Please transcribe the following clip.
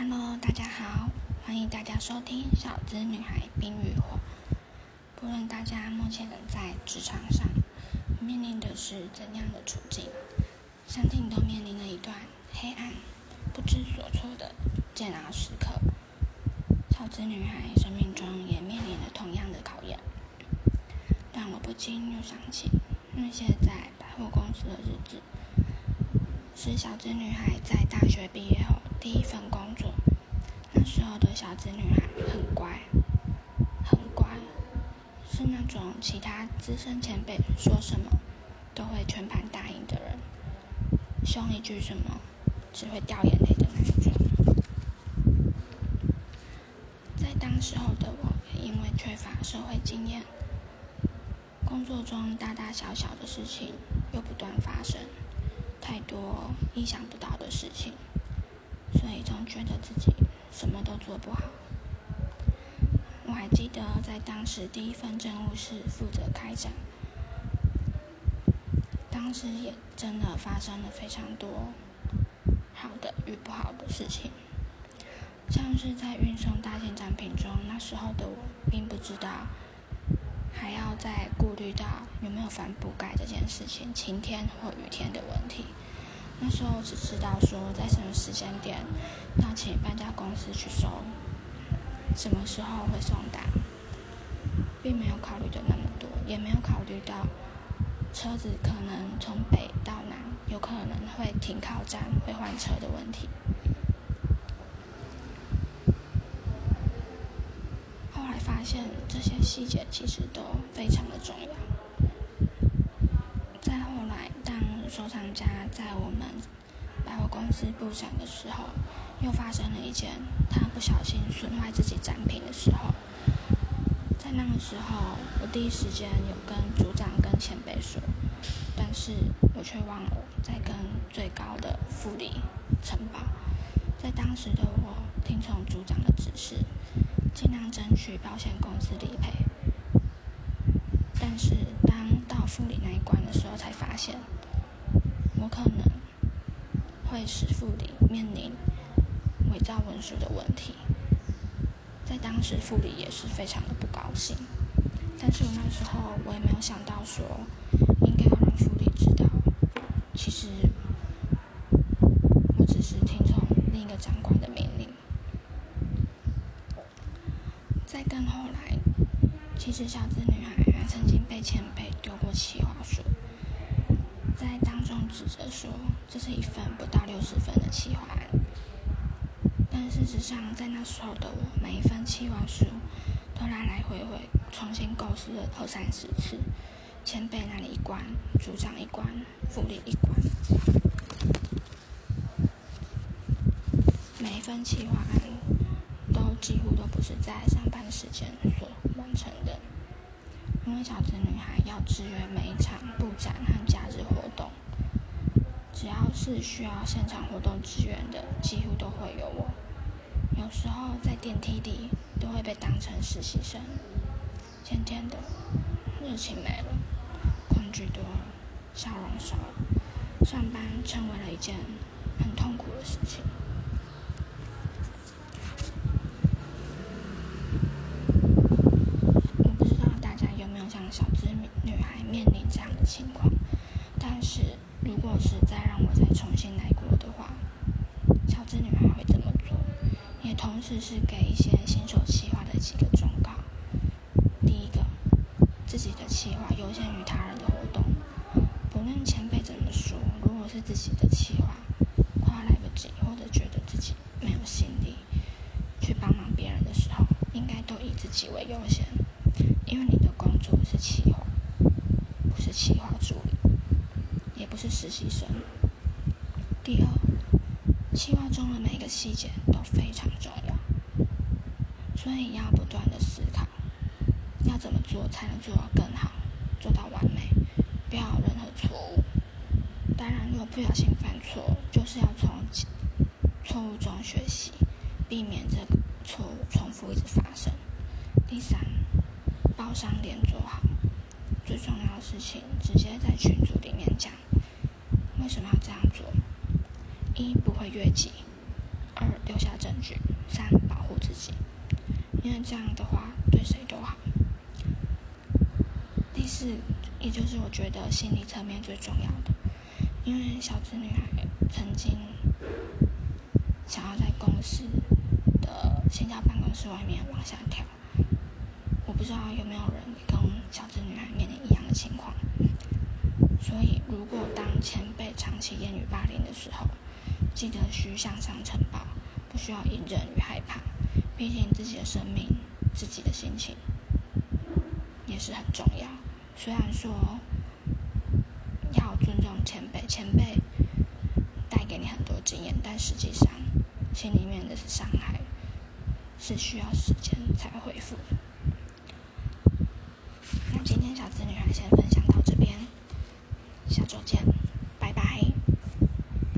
Hello，大家好，欢迎大家收听《小资女孩冰与火》。不论大家目前在职场上面临的是怎样的处境，相信都面临了一段黑暗、不知所措的煎熬时刻。小资女孩生命中也面临了同样的考验，让我不禁又想起那些在百货公司的日子，是小资女孩在大学毕业后。第一份工作，那时候的小侄女孩很乖，很乖，是那种其他资深前辈说什么都会全盘答应的人，凶一句什么只会掉眼泪的那种。在当时候的我，因为缺乏社会经验，工作中大大小小的事情又不断发生，太多意想不到的事情。所以总觉得自己什么都做不好。我还记得在当时第一份政务是负责开展，当时也真的发生了非常多好的与不好的事情，像是在运送大型展品中，那时候的我并不知道还要再顾虑到有没有帆布盖这件事情，晴天或雨天的问题。那时候只知道说在什么时间点要请搬家公司去收，什么时候会送达，并没有考虑的那么多，也没有考虑到车子可能从北到南有可能会停靠站会换车的问题。后来发现这些细节其实都非常的重要。再后来，当收藏家在我们百货公司布展的时候，又发生了一件他不小心损坏自己展品的时候，在那个时候，我第一时间有跟组长跟前辈说，但是我却忘了在跟最高的副理承包。在当时的我，听从组长的指示，尽量争取保险公司理赔。但是当到副理那一关的时候，才发现。可能会使副理面临伪造文书的问题，在当时副理也是非常的不高兴，但是我那时候我也没有想到说应该要让副理知道，其实我只是听从另一个长官的命令。再更后来，其实小资女孩还曾经被前辈丢过企划书。在当中指责说，这是一份不到六十分的企划案。但事实上，在那时候的我，每一份企划书都来来回回重新构思了二三十次，前辈那里一关，组长一关，副理一关，每一份企划案都几乎都不是在上班时间所完成的。因为小资女孩要支援每一场布展和假日活动，只要是需要现场活动支援的，几乎都会有我。有时候在电梯里都会被当成实习生，渐渐的热情没了，恐惧多了，笑容少了，上班成为了一件很痛苦的事情。小资女女孩面临这样的情况，但是如果是再让我再重新来过的话，小资女孩会怎么做？也同时是给一些新手企划的几个忠告：第一个，自己的企划优先于他人的活动，不论前辈怎么说，如果是自己的企划，快要来不及或者觉得自己没有心力去帮忙别人的时候，应该都以自己为优先。因为你的工作是企划，不是企划助理，是实习生。第二，计划中的每一个细节都非常重要，所以要不断的思考，要怎么做才能做到更好，做到完美，不要有任何错误。当然，如果不小心犯错，就是要从错误中学习，避免这个错误重复一直发生。第三。包商点做好，最重要的事情直接在群组里面讲。为什么要这样做？一不会越级，二留下证据；三、保护自己，因为这样的话对谁都好。第四，也就是我觉得心理层面最重要的，因为小资女孩曾经想要在公司的线下办公室外面往下跳，我不知道有没有人跟小资女孩面临一样的情况。所以，如果当前辈长期言语霸凌的时候，记得需向上呈报，不需要隐忍与害怕。毕竟自己的生命、自己的心情也是很重要。虽然说要尊重前辈，前辈带给你很多经验，但实际上心里面的伤害是需要时间才恢复。那今天小资女孩先分享到这边，下周见。